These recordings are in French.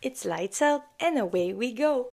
It's lights out and away we go.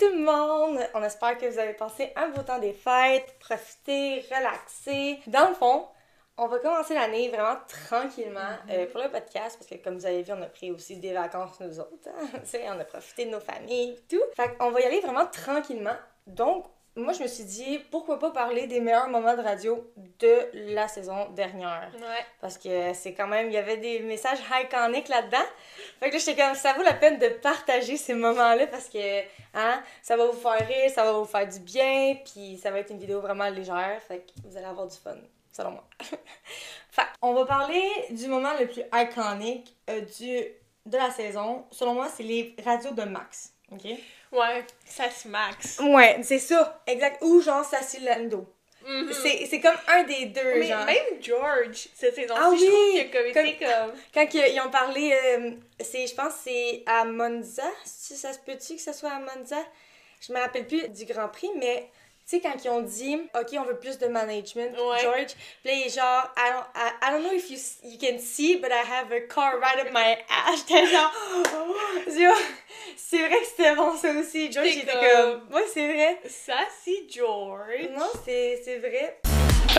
Tout le monde! On espère que vous avez passé un beau temps des fêtes, profité, relaxé. Dans le fond, on va commencer l'année vraiment tranquillement euh, pour le podcast parce que comme vous avez vu, on a pris aussi des vacances nous autres. hein. Tu sais, on a profité de nos familles tout. Fait qu'on va y aller vraiment tranquillement. Donc, moi je me suis dit, pourquoi pas parler des meilleurs moments de radio de la saison dernière. Ouais. Parce que c'est quand même, il y avait des messages iconiques là-dedans. Fait que là, j'étais comme, ça vaut la peine de partager ces moments-là parce que, hein, ça va vous faire rire, ça va vous faire du bien, puis ça va être une vidéo vraiment légère. Fait que vous allez avoir du fun, selon moi. fait on va parler du moment le plus iconique euh, du, de la saison. Selon moi, c'est les radios de Max. OK? Ouais, se max. Ouais, c'est ça, exact. Ou genre Sassy Lando. Mhm. C'est c'est comme un des deux, Mais genre. même George, cette saison-ci, Ah je trouve oui, qu'il a comme été comme... Quand ils ont parlé, euh, c'est, je pense que c'est à Monza, si ça se peut-tu que ce soit à Monza? Je me rappelle plus du Grand Prix, mais sais, quand ils ont dit, OK, on veut plus de management, Ouais. George, puis là, il est genre, I don't, I, I don't know if you, you can see, but I have a car right up my ass. J'étais genre, oh, c'est vrai que c'était bon ça aussi. George, il était comme- ouais, c'est vrai. Ça, c'est George. Non, c'est, c'est vrai.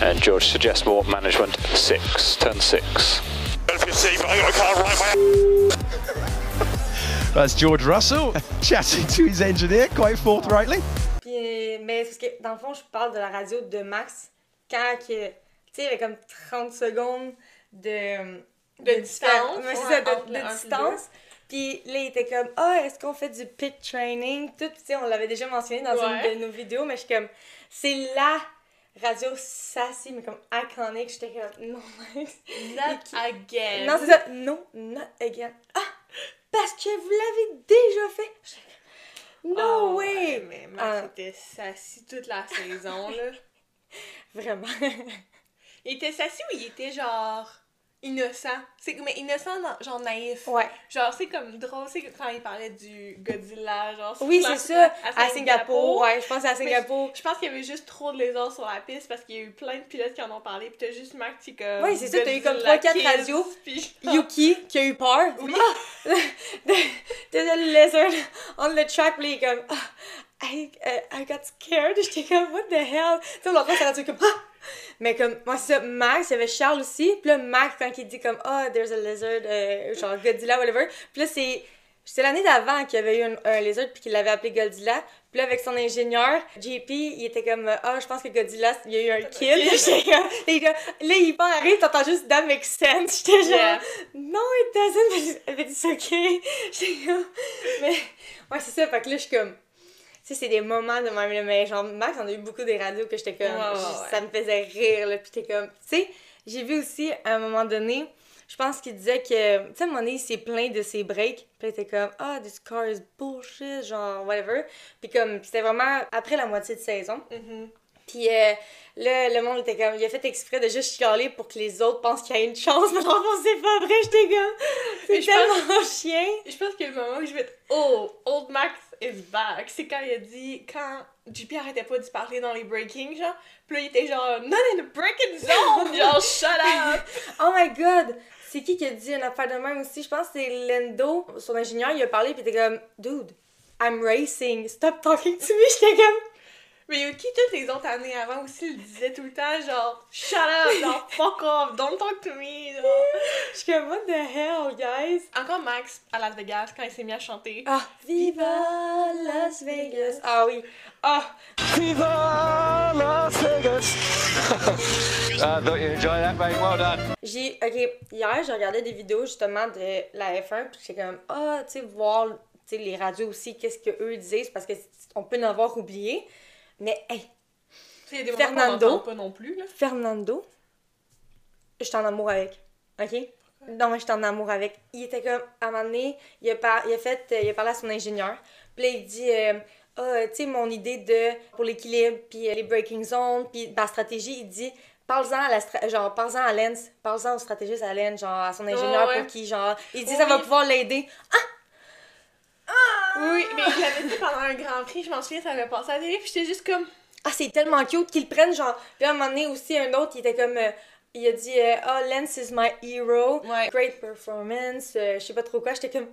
And George suggests more management. Six, turn six. That's George Russell chatting to his engineer quite forthrightly. Mais c'est parce que dans le fond, je parle de la radio de Max quand que, tu sais, il y avait comme 30 secondes de, De distance, Ouais, ça, de, de puis distance. Puis là, il était comme, ah, est-ce qu'on fait du pit training? Tout, tu sais, on l'avait déjà mentionné dans Ouais. une de nos vidéos, mais je suis comme, c'est la radio sassy, mais comme iconique. J'étais comme, non, Max. Not again. Non, c'est ça, non, not again. Ah, parce que vous l'avez déjà fait. No Oh, way! ouais, mais Max Ah. était toute la saison, là. Vraiment. Il était sassy ou il était genre innocent? C'est mais innocent, genre naïf. Ouais. Genre, c'est comme drôle, c'est quand il parlait du Godzilla, genre. Oui, c'est ça. À Singapour. Ouais, je pense à Singapour. Je pense qu'il y avait juste trop de lézards sur la piste parce qu'il y a eu plein de pilotes qui en ont parlé, pis t'as juste Max qui comme. Ouais, c'est ça, t'as eu comme Godzilla 3-4 Kids, radios. genre- Yuki, qui a eu peur. Oui. Ah! T'as le lizard on the track, puis il est comme, ah, I, uh, I got scared. J'étais comme, what the hell? Tu sais, l'entend, c'est radio comme, ah! Mais comme, moi, c'est ça, Max, il y avait Charles aussi. Puis là, Max, quand il dit comme, ah, there's a lizard, euh, genre Godzilla, whatever. Puis là, c'est. L'année d'avant qu'il y avait eu un, un lizard puis qu'il l'avait appelé Godzilla. Puis là, avec son ingénieur, JP, il était comme Ah, je pense que Godzilla, il y a eu un kill. Comme- là, là, il part arrive, t'entends juste That makes sense. J'étais genre Yeah. No, it doesn't, it's okay. J'étais comme Mais ouais, c'est ça. Fait que là, je suis comme sais, c'est des moments de même, là, mais genre, Max, on a eu beaucoup des radios que j'étais comme, ouais, ça me faisait rire, là, pis t'es comme, tu sais, j'ai vu aussi, à un moment donné, je pense qu'il disait que, tu sais, à un moment donné, il s'est plaint de ses breaks, pis il était comme, ah, this car is bullshit, genre, whatever, pis comme, c'était vraiment après la moitié de saison, Mhm. puis euh, là, le monde était comme, il a fait exprès de juste chialer pour que les autres pensent qu'il y a une chance, mais le fond, c'est pas vrai, j'étais comme, c'est pense- tellement chien. Je pense que le moment où je vais être Oh, Old Max is back, c'est quand il a dit, quand JP arrêtait pas de parler dans les breakings, genre, pis là il était genre, not in the breaking zone, genre, shut up! Oh my god! C'est qui qui a dit une affaire de même aussi? Je pense que c'est Lendo, son ingénieur, il a parlé pis il était comme Dude, I'm racing, stop talking to me! J'étais comme Mais Yuki, toutes les autres années avant aussi, il disait tout le temps, genre, shut up, genre, fuck off, don't talk to me, genre. J'étais comme What the hell, guys? Encore Max à Las Vegas quand il s'est mis à chanter. Ah, Viva Las Vegas! Ah oui! Ah! Viva Las Vegas! I thought you enjoyed that, mate? Well done. J'ai. Ok, hier, j'ai regardé des vidéos justement de la F1 pis j'étais comme Ah, tu sais, voir les radios aussi, qu'est-ce qu'eux disent parce que on peut en avoir oublié. Mais, hey, Il y a des Fernando. moments pas non plus, là. Fernando, j'étais en amour avec. OK? Non, mais j'étais en amour avec. Il était comme, à un moment donné, il a, par- il a fait, il a parlé à son ingénieur. Puis là, il dit, euh, ah, tu sais, mon idée de, pour l'équilibre, puis euh, les breaking zones, puis ma stratégie, il dit, parle-en à la, stra- genre, parle-en à Lens, parle-en au stratégiste à Lens, genre, à son ingénieur ouais. pour qui, genre, il dit, ça va pouvoir l'aider. Oui, mais il l'avait dit pendant un grand prix, je m'en souviens, ça avait passé à la télé, puis j'étais juste comme. Ah, c'est tellement cute qu'ils le prennent, genre. Puis à un moment donné aussi, un autre, il était comme. euh, il a dit, euh, ah, Lens is my hero. Ouais. Great performance. euh, je sais pas trop quoi. J'étais comme.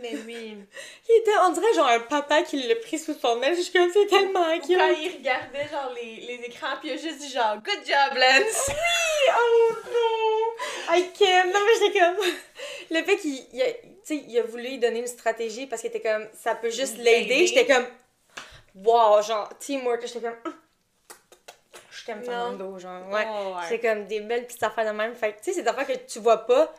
Mais oui. Il était, on dirait genre un papa qui l'a pris sous son aile. Je suis comme, c'est tellement cute. quand il regardait genre les, les écrans, puis il a juste dit genre Good job, Lance! Oh non! I can't! Non, mais j'étais comme. Le fait qu'il il a, il a voulu lui donner une stratégie parce qu'il était comme, ça peut juste l'aider. J'étais comme, wow, genre, teamwork. J'étais comme, Hum. je t'aime. Fernando, genre, ouais. Oh, ouais. C'est comme des belles petites affaires de même. Fait tu sais, c'est des affaires que tu vois pas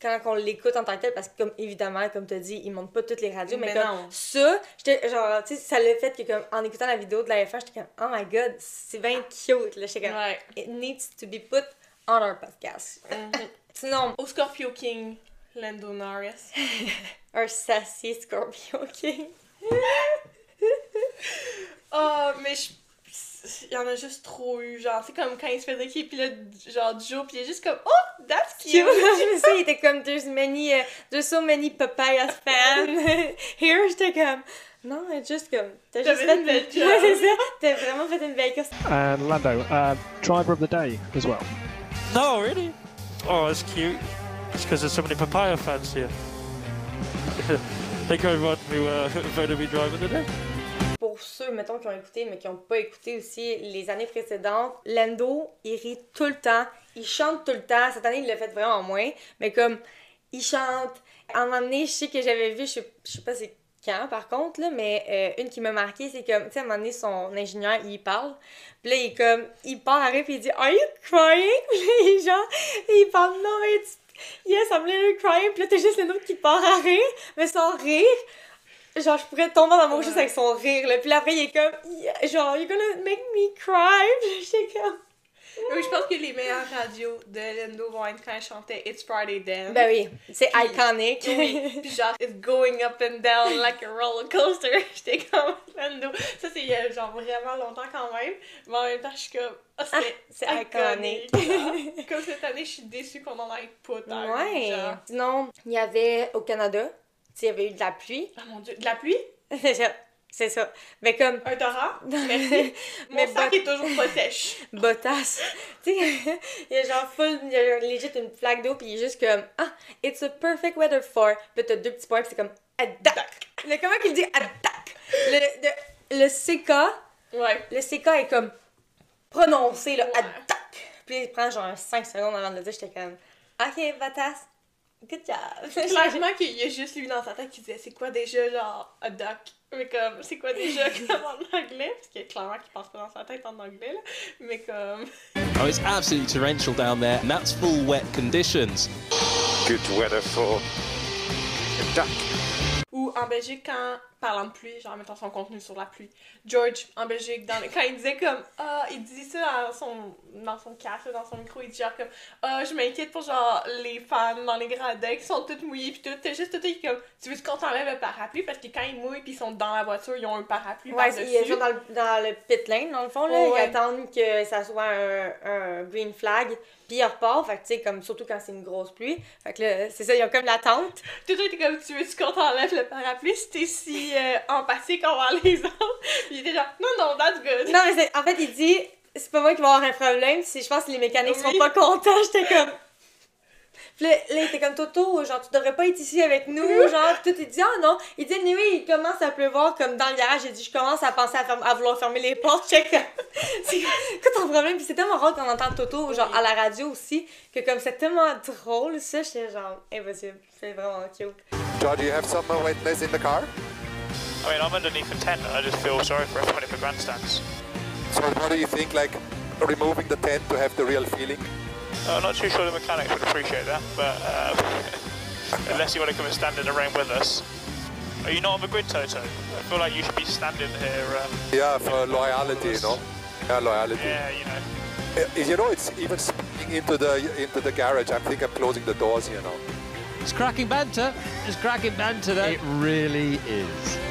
quand on l'écoute en tant que tel parce que, comme, évidemment, comme tu as dit, ils montent pas toutes les radios, mais, Mais comme non. ça, j'étais genre, tu sais, ça l'a fait que, comme, en écoutant la vidéo de la F1, j'étais comme, oh my god, c'est bien cute, là. J'étais comme, Ouais. it needs to be put on our podcast. Mhm. Sinon, Au Scorpio King, Lando Norris. un sassy Scorpio King. Ah, mais je. Il y en a juste trop eu, genre, c'est comme quand il se faisait qui, puis là, genre, Joe, puis il est juste comme, oh, that's Cute. cute! Je sais, il était comme, there's many, uh, there's so many papayas fans. Here, j'étais comme, non, it's just comme, t'as juste fait fait une belle Ouais, job. c'est ça, t'as vraiment fait une belle course. And Lando, uh, driver of the day as well. No, really? Oh, that's cute. It's because there's so many papaya fans here. Thank you everyone who uh, voted me driver today. Pour ceux, mettons, qui ont écouté, mais qui n'ont pas écouté aussi les années précédentes, Lando, il rit tout le temps, il chante tout le temps. Cette année, il l'a fait vraiment moins, mais comme, il chante. À un moment donné, je sais que j'avais vu, je sais, sais pas c'est quand par contre, là, mais euh, une qui m'a marqué, c'est comme, tu sais, à un moment donné, son ingénieur, il parle. Puis là, il est comme, il part à rire, puis il dit, Are you crying? Puis là, il il parle, non, mais tu- Yes, I'm literally crying. Puis là, t'as juste le nom qui part à rire, mais sans rire. Genre, je pourrais tomber dans mon juste avec son rire, là. Puis après, il est comme, Yeah, genre, you're gonna make me cry. J'étais comme, Oui, je pense que les meilleures radios de Lando vont être quand elle chantait It's Friday Then. ben oui, c'est iconic. Oui, puis genre, it's going up and down like a roller coaster. J'étais comme Lando. Ça, c'est il y a genre vraiment longtemps quand même. Mais en même temps, je suis comme, ah, Ah, c'est c'est iconique. Ah, comme cette année, je suis déçue qu'on en ait pas tant. ouais. genre. Sinon, il y avait au Canada, tu sais, il y avait eu de la pluie. Ah mon dieu, de la pluie? c'est ça. C'est ça. Mais comme, Un torrent? Merci. Mon Mais sac est toujours pas sèche. Bottas. tu sais, il y a genre full, il y a legit une flaque d'eau, puis il est juste comme, ah, it's a perfect weather for. Puis t'as deux petits points, puis c'est comme, attack. Le, comment qu'il dit attack? Le, le, le CK, Ouais. le CK est comme prononcé, là, Ouais. attack. Puis il prend genre 5 secondes avant de le dire, j'étais comme, ok, Bottas, good job. Clairement qu'il y a juste lui dans sa tête qui disait c'est quoi déjà genre a duck? Mais comme c'est quoi déjà comme en anglais? Parce que clairement qu'il passe pas dans sa tête en anglais là mais comme Oh, it's absolutely torrential down there, and that's full wet conditions. Good weather for a duck. ou en Belgique quand parlant de pluie genre mettant son contenu sur la pluie George en Belgique dans le- quand il disait comme ah il dit ça dans son dans son casque dans son micro il dit genre comme ah je m'inquiète pour genre les fans dans les gradins qui sont toutes mouillées puis tout t'es juste tout est comme tu veux qu'on t'enlève le parapluie parce que quand ils mouillent puis ils sont dans la voiture ils ont un parapluie Ouais, par-dessus. ils sont dans le, dans le pit lane, dans le fond, là. Ils ouais. attendent que ça soit un, un green flag, puis ils repartent. Fait que, tu sais, comme, surtout quand c'est une grosse pluie. Fait que là, c'est ça, ils ont comme l'attente. Tout le comme, tu veux-tu qu'on t'enlève le parapluie? Si si euh, empathique envers les autres? Puis il était genre, non, non, that's good. Non, mais en fait, il dit, c'est pas moi qui vais avoir un problème, c'est je pense que les mécaniques seront Oui. pas contents. J'étais comme. Puis là, il était comme Toto, genre, tu devrais pas être ici avec nous, genre, puis tout, il dit, ah non. Il dit, oui, il commence à pleuvoir comme dans le garage. Il dit, je commence à penser à, vouloir fermer les portes. Check. c'est quoi ton problème? Puis c'est tellement rare qu'on entend Toto, genre, à la radio aussi, que comme c'est tellement drôle, ça, j'étais genre, impossible. C'est vraiment cute. George, you have some in the car? I mean, I'm underneath the tent and I just feel sorry for everybody for grandstands. So what do you think, like removing the tent to have the real feeling? Uh, I'm not too sure the mechanics would appreciate that, but um, unless you want to come and stand in the rain with us. Are you not on the grid, Toto? I feel like you should be standing here. Um, Yeah, for loyalty, you know? Yeah, loyalty. yeah, you know. Uh, You know, it's even speaking into the into the garage. I think I'm closing the doors here now. It's cracking banter. It's cracking banter, though. It really is.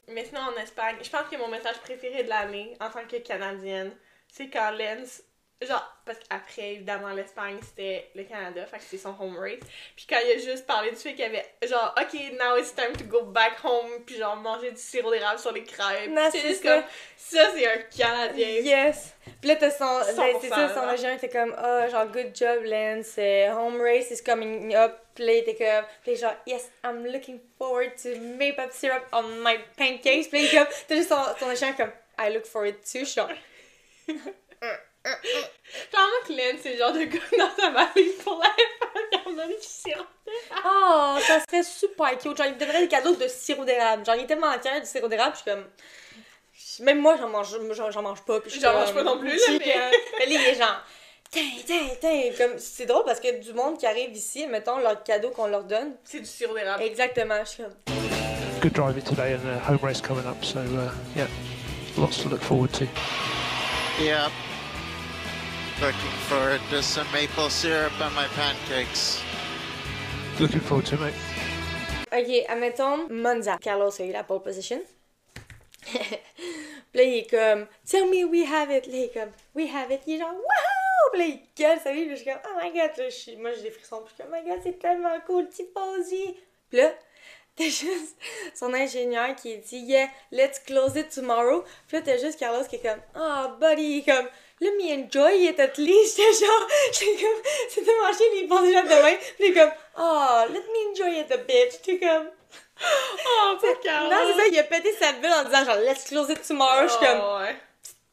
Espagne. Je pense que mon message préféré de l'année, en tant que Canadienne, c'est quand Lens. Genre, parce qu'après, évidemment, l'Espagne, c'était le Canada, fait que c'était son home race. Puis quand il a juste parlé du fait qu'il y avait, genre, OK, now it's time to go back home, puis genre, manger du sirop d'érable sur les crêpes. Non, c'est c'est juste ça. comme, ça, c'est un Canadien. Yes! Puis là, t'as son. ben, c'est ça, 100%, son agent était comme, oh, genre, good job, Lance. euh, home race is coming up. Puis là, il était comme, puis genre, yes, I'm looking forward to maple syrup on my pancakes. Puis là, il est comme, t'as juste son, son agent comme, I look forward to. Je suis genre, Clairement que Len, c'est le genre de gars dans sa valise pour la F1, il en a du sirop. oh, ça serait super cute. Genre, il me donnerait des cadeaux de sirop d'érable. Genre, il est tellement entier du sirop d'érable, je suis comme. Même moi, j'en mange, j'en mange pas. J'en mange pas non plus, là, mais- mais là, il Comme, c'est drôle parce que du monde qui arrive ici, mettons, leur cadeau qu'on leur donne. C'est du sirop d'érable. Exactement. Je suis comme. good driving today and a home race coming up. So uh, yeah, lots to look forward to. Yep. Looking forward to some maple syrup on my pancakes. Looking forward to it, mate. Ok, admettons, Monza. Carlos a eu la pole position? Puis là, il est comme, Tell me we have it. Là, il est comme, We have it. Il est genre, Wouhou! Puis là, il gueule sa vie. Puis je suis comme, Oh my god. Là, je suis- moi, j'ai des frissons. Puis je suis comme, Oh my god, c'est tellement cool, Tifosi. Puis là, t'as juste son ingénieur qui dit, Yeah, let's close it tomorrow. Puis là, t'as juste Carlos qui est comme, Oh, buddy. Comme, Let me enjoy it at least. J'étais genre, j'étais comme, c'est tellement chier, il pense déjà demain. Puis il est comme, Oh, let me enjoy it a bit. J'étais comme, Oh, pas Carlos. non, c'est ça, il a pété sa bulle en disant genre let's close it tomorrow. Je suis comme Oh, ouais.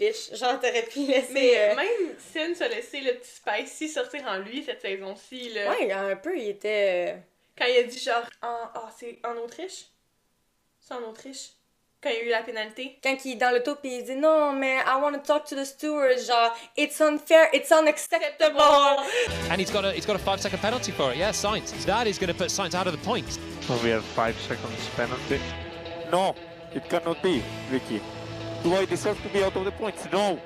Bitch, genre t'aurais pu laisser. Mais euh, même Sin se laissé le petit spicy sortir en lui cette saison-ci, là. Ouais, un peu, il était. euh, Quand il a dit genre, en, ah, c'est en Autriche? C'est en Autriche? Quand il y a eu la pénalité? Quand il est dans le top et il dit non, mais I want to talk to the steward, genre it's unfair, it's unacceptable. And he's got a he's got a five second penalty for it. Yeah, Sainz. That is going to put Sainz out of the points. Well, we have five seconds penalty. No, it cannot be, Ricky. Do I deserve to be out of the points? No.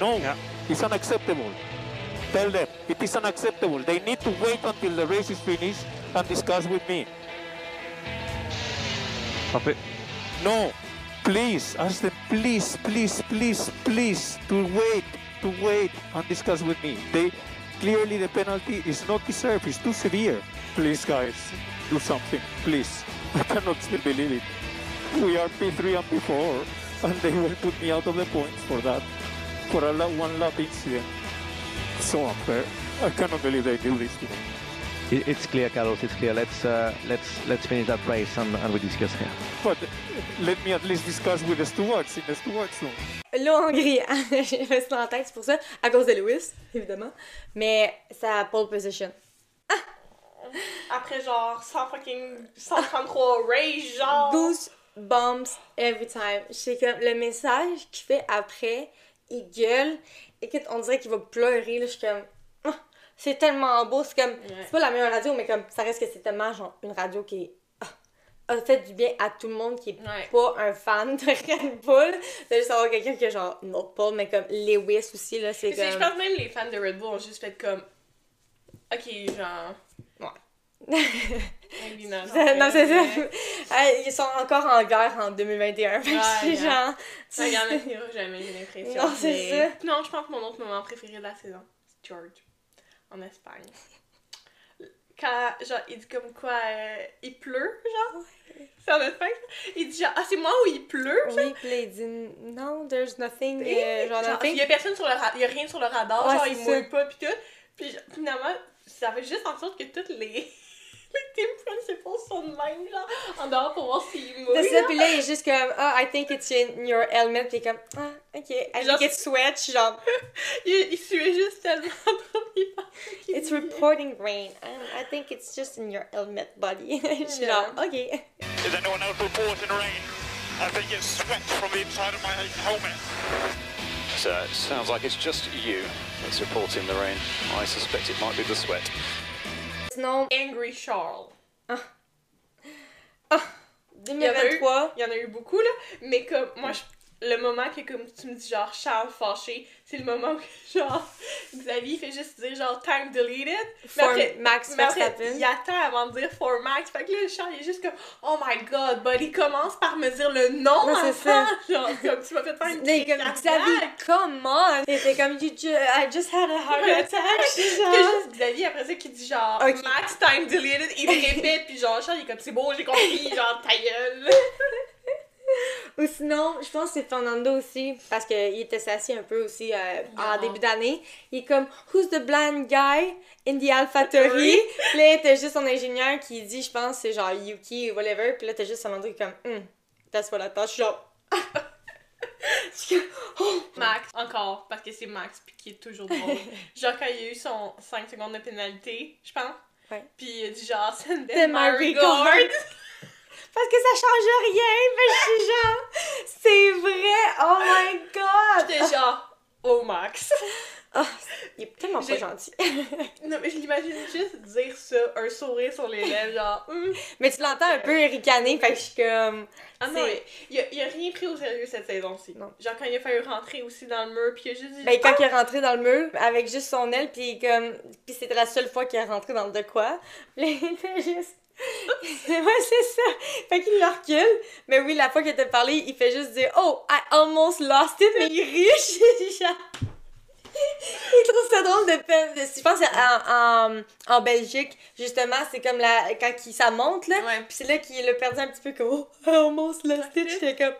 No, it's unacceptable. Tell them it is unacceptable. They need to wait until the race is finished and discuss with me. Stop it. No, please, ask them, please, please, please, please, to wait, to wait and discuss with me. They clearly the penalty is not deserved. It's too severe. Please, guys, do something, please. I cannot still believe it. We are P3 and P4, and they will put me out of the points for that, for a one lap incident. So unfair. I cannot believe they do this to me. It's clear, Carlos. It's clear. Let's uh, let's let's finish that race and, and we discuss here. But uh, let me at least discuss with the stewards in the stewards room. Là, Hongrie, j'ai fait ça en tête, c'est pour ça, à cause de Lewis, évidemment. Mais ça pole position. Ah! Après genre 100 fucking 133 rage genre. 12 bombs every time. C'est comme le message qu'il fait après, il gueule. Écoute, on dirait qu'il va pleurer. Là, je suis comme, ah, c'est tellement beau. C'est comme, c'est pas la meilleure radio, mais comme, ça reste que c'est tellement genre, une radio qui est ah, a fait du bien à tout le monde qui est ouais. pas un fan de Red Bull. C'est juste avoir quelqu'un qui est genre, non, pas, mais comme Lewis aussi, là, c'est comme... Je pense même les fans de Red Bull ont juste fait comme, ok, genre, non, c'est ça. Ah, Ils sont encore en guerre en 2021. Fait que c'est ouais. genre. Ça gagnera jamais, j'ai l'impression. Non, c'est mais- ça. Non, je pense que mon autre moment préféré de la saison, c'est George, en Espagne. Quand, genre, il dit comme quoi, euh, il pleut, genre. C'est en Espagne. Il dit genre, ah, c'est moi où il pleut, genre. Oui, puis il dit non, there's nothing. euh, genre, Genre, nothing. il y a personne sur le ra- il y a rien sur le radar, Ouais, genre, il mouille pas, pis tout. Puis finalement, ça fait juste en sorte que toutes les. Les team principals sont de même, genre, en dehors pour voir s'il mouille. C'est ça, puis là, il est juste comme, ah, I think it's in your helmet, puis comme, ah, ok, I Genre- think it's sweat, je suis genre, Il, il suait juste tellement trop, il pensait it's reporting rain, Um, I think it's just in your helmet, buddy. Je suis genre, ok. Is anyone else reporting rain? I think it's sweat from the inside of my helmet. So it sounds like it's just you that's reporting the rain. I suspect it might be the sweat. Sinon, Angry Charles. Il y, en a eu, 2023, il y en a eu beaucoup, là, mais comme moi, je, le moment que, comme tu me dis, genre, Charles fâché, c'est le moment où, genre, Xavier fait juste dire, genre, time deleted. For après- Max mais après, il attend avant de dire for Max. Fait que là, Charles, il est juste comme, oh my god, il commence par me dire le nom Non, c'est ça. Genre, comme tu m'as fait faire une est comme, Xavier, on! Il était comme, you ju- I just had a heart attack. Genre- juste Xavier après ça qui dit genre Ok. Max time deleted, il répète puis genre Charles il est comme c'est beau j'ai compris genre ta gueule. Ou sinon, je pense que c'est Fernando aussi, parce qu'il était assis un peu aussi euh, en Non. début d'année. Il est comme, Who's the blind guy in the AlphaTauri? Puis là, t'as juste son ingénieur qui dit, je pense, c'est genre Yuki ou whatever. Puis là, t'as juste Fernando qui est comme, hmm, that's what I thought. Je suis genre, oh! Max encore parce que c'est Max puis qui est toujours drôle. genre quand il a eu son 5 secondes de pénalité, je pense. Ouais. Puis il a dit genre send them my my regards. Parce que ça change rien, mais je suis genre, c'est vrai, oh my god! J'étais genre oh Max. Ah, il est tellement pas gentil. non mais je l'imagine juste dire ça, un sourire sur les lèvres genre hum. mais tu l'entends un peu ricaner, fait que je suis comme. Ah non, il, a, il a rien pris au sérieux cette saison-ci. Non. Genre quand il a fallu rentrer aussi dans le mur puis il a juste dit Ben, quand il est rentré dans le mur, avec juste son aile, pis comme. Pis c'était la seule fois qu'il est rentré dans le de quoi. Puis il était juste. ouais, c'est ça. Fait qu'il le recule. Mais oui, la fois qu'il t'a parlé, il fait juste dire Oh, I almost lost it, mais il rit. Genre. Il trouve ça drôle de. Je pense en, en, en Belgique, justement, c'est comme la, quand il, ça monte, là. Ouais. Puis c'est là qu'il a perdu un petit peu comme Oh, I almost lost it. J'étais comme.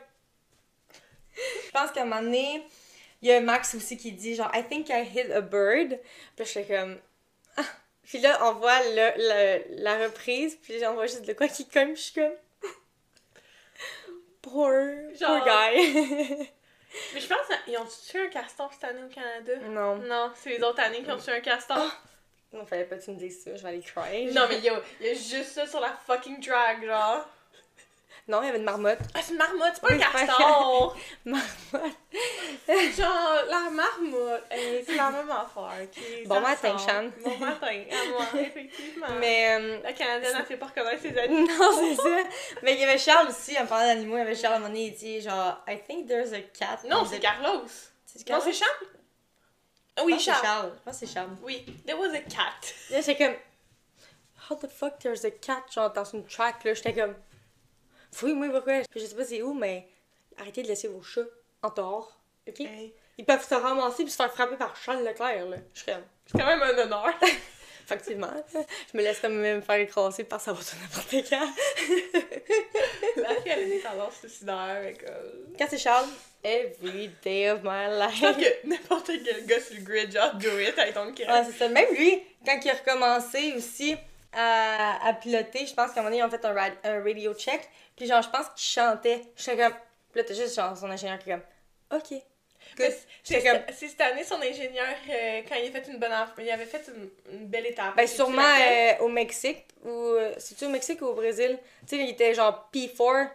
Je pense qu'à un moment donné, il y a Max aussi qui dit genre I think I hit a bird. Puis j'étais comme Ah. Puis là on voit le, le- la reprise puis on voit juste de quoi qui puis je suis comme Poor, poor guy. Mais je pense qu'ils ont tué un castor cette année au Canada? non. Non, c'est les autres années qui ont tué un castor. Non, fallait pas que tu me dises ça, je vais aller cry. Non, mais yo, il y a juste ça sur la fucking drag, genre. Non, il y avait une marmotte. Ah, c'est une marmotte, c'est pas Oui, un c'est castor! Marmotte. genre, la marmotte, hey, c'est la même affaire, ok? Bon matin. Chan. Bon matin, à moi, effectivement. Mais euh, La Canadienne, elle fait pas reconnaître ses amis. non, c'est ça. Mais il y avait Charles aussi, en parlant d'animaux, il y avait Charles à un moment donné, il dit genre I think there's a cat. Non, c'est Carlos. C'est Non, Carlos? c'est Charles? Ah Oui, c'est Charles. Charles. Je pense que c'est Charles. Oui, there was a cat. Là, j'étais comme, how the fuck there's a cat, genre, dans une track, là. J'étais comme, oui, oui, pourquoi? Je sais pas c'est où, mais arrêtez de laisser vos chats en dehors, ok? Hey, Ils peuvent se ramasser puis se faire frapper par Charles Leclerc, là. Je serais, C'est quand même un honneur. effectivement, je me laisserais même faire écraser par sa voiture n'importe quand. La fille, elle a des tendances suicidaires, mais comme... Quand c'est Charles, every day of my Je pense life. que n'importe quel gars sur le grid, genre, do it ton cœur. Ouais, c'est ça. Même lui, quand il a recommencé aussi à, à piloter, je pense qu'à un moment donné, ils ont fait un, rad- un radio check. Puis genre, je pense qu'il chantait. J'étais comme. Puis là, t'as juste genre son ingénieur qui est comme. Ok. C'est comme. cette année, son ingénieur, euh, quand il a fait une bonne il avait fait une, une belle étape. Ben, sûrement euh, au Mexique. Ou. euh, C'est-tu au Mexique ou au Brésil? Tu sais, il était genre P4.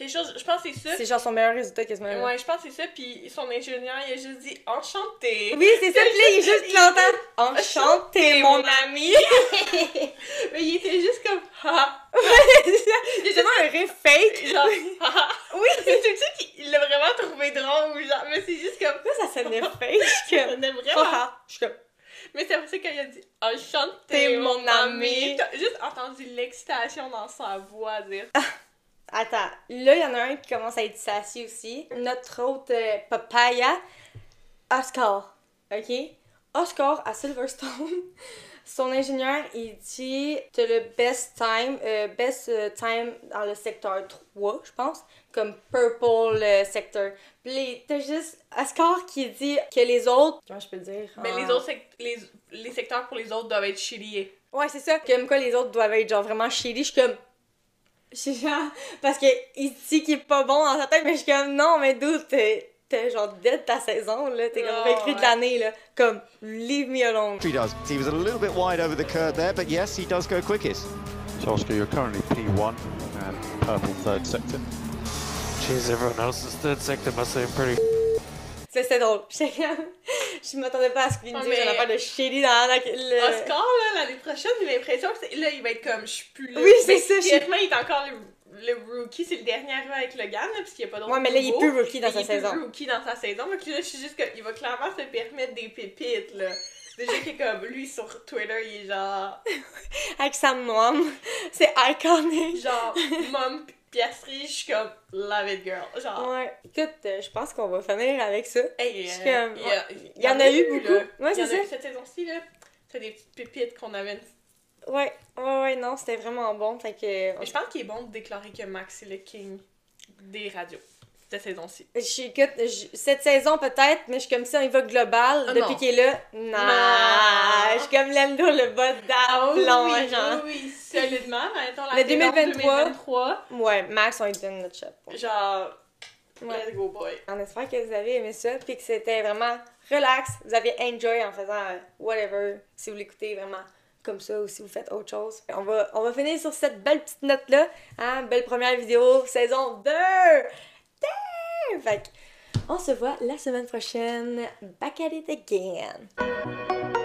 Quelque chose, je pense que c'est ça. C'est genre son meilleur résultat quasiment. Ouais, je pense que c'est ça. Puis son ingénieur, il a juste dit enchanté. Oui, c'est ça. Puis il est juste plantant. Enchanté, mon ami. Mais il était juste comme, ha. C'est tellement un rire fake. Genre, ha. Oui, mais tu sais qu'il l'a vraiment trouvé drôle. Genre, mais c'est juste comme, Ça, ça sonnait fake. Ça sonnait vraiment. Je suis comme. Mais c'est après ça quand il a dit enchanté, T'es mon ami. ami. T'as juste entendu l'excitation dans sa voix dire. Attends, là, il y en a un qui commence à être sassy aussi. Notre autre euh, papaya, Oscar. OK? Oscar à Silverstone. Son ingénieur, il dit T'as le best time, euh, best euh, time dans le secteur 3, je pense, comme purple euh, sector. Puis t'as juste Oscar qui dit que les autres. Comment je peux le dire? Mais Ah. les autres sect- les, les secteurs pour les autres doivent être shitty. Ouais, c'est ça. Comme quoi les autres doivent être genre vraiment shitty. Je suis comme. Je suis genre. Parce que il dit qu'il est pas bon dans sa tête, mais je suis comme non, mais d'où t'es. T'es genre dead ta saison, là. T'es comme de l'année, là. Comme, leave me alone. He does. He was a little bit wide over the curve there, but yes, he does go quickest. So Oscar, you're currently P1 and purple third sector. Jeez, everyone else's third sector must have been pretty. C'est c'était drôle. Je m'attendais pas à ce qu'il me dise mais- une affaire de shitty dans la. le- Oscar, là, l'année prochaine, j'ai l'impression que là, il va être comme, je suis plus là. Oui, c'est ça, Honnêtement, il est encore le, le rookie, c'est le dernier arrivé avec Logan, là, parce qu'il n'y a pas d'autre Ouais, mais là, il est plus rookie dans sa il est plus saison. rookie dans sa saison. Puis là, je suis juste qu'il va clairement se permettre des pépites, là. Déjà que comme lui sur Twitter, il est genre. Avec sa mom. C'est iconic. Genre, mom piasserie, je suis comme love it girl. Genre. Ouais. Écoute, euh, je pense qu'on va finir avec ça. Hey, Je suis euh, comme- il y, en a eu beaucoup. là. Ouais, c'est ça. cette saison-ci, là. C'est des petites pépites qu'on avait. Ouais, ouais, ouais, non, c'était vraiment bon. Fait que. Mais je pense qu'il est bon de déclarer que Max est le king des radios. Cette saison-ci. Je suis- je- cette saison peut-être, mais je suis comme ça, il va global. Ah, depuis qu'il est là, non. Non. Je suis comme Lando, le bas Ah oui, d'aplomb, oui, genre. oui, solidement. Mettons la Le saison 2023. 2023. Ouais, Max, on lui donne notre shot. Genre, Ouais. let's go boy. On espère que vous avez aimé ça, puis que c'était vraiment relax. Vous avez enjoy en faisant euh, whatever, si vous l'écoutez vraiment comme ça ou si vous faites autre chose. On va, on va finir sur cette belle petite note-là. Hein? Belle première vidéo, saison 2! On se voit la semaine prochaine. Back at it again!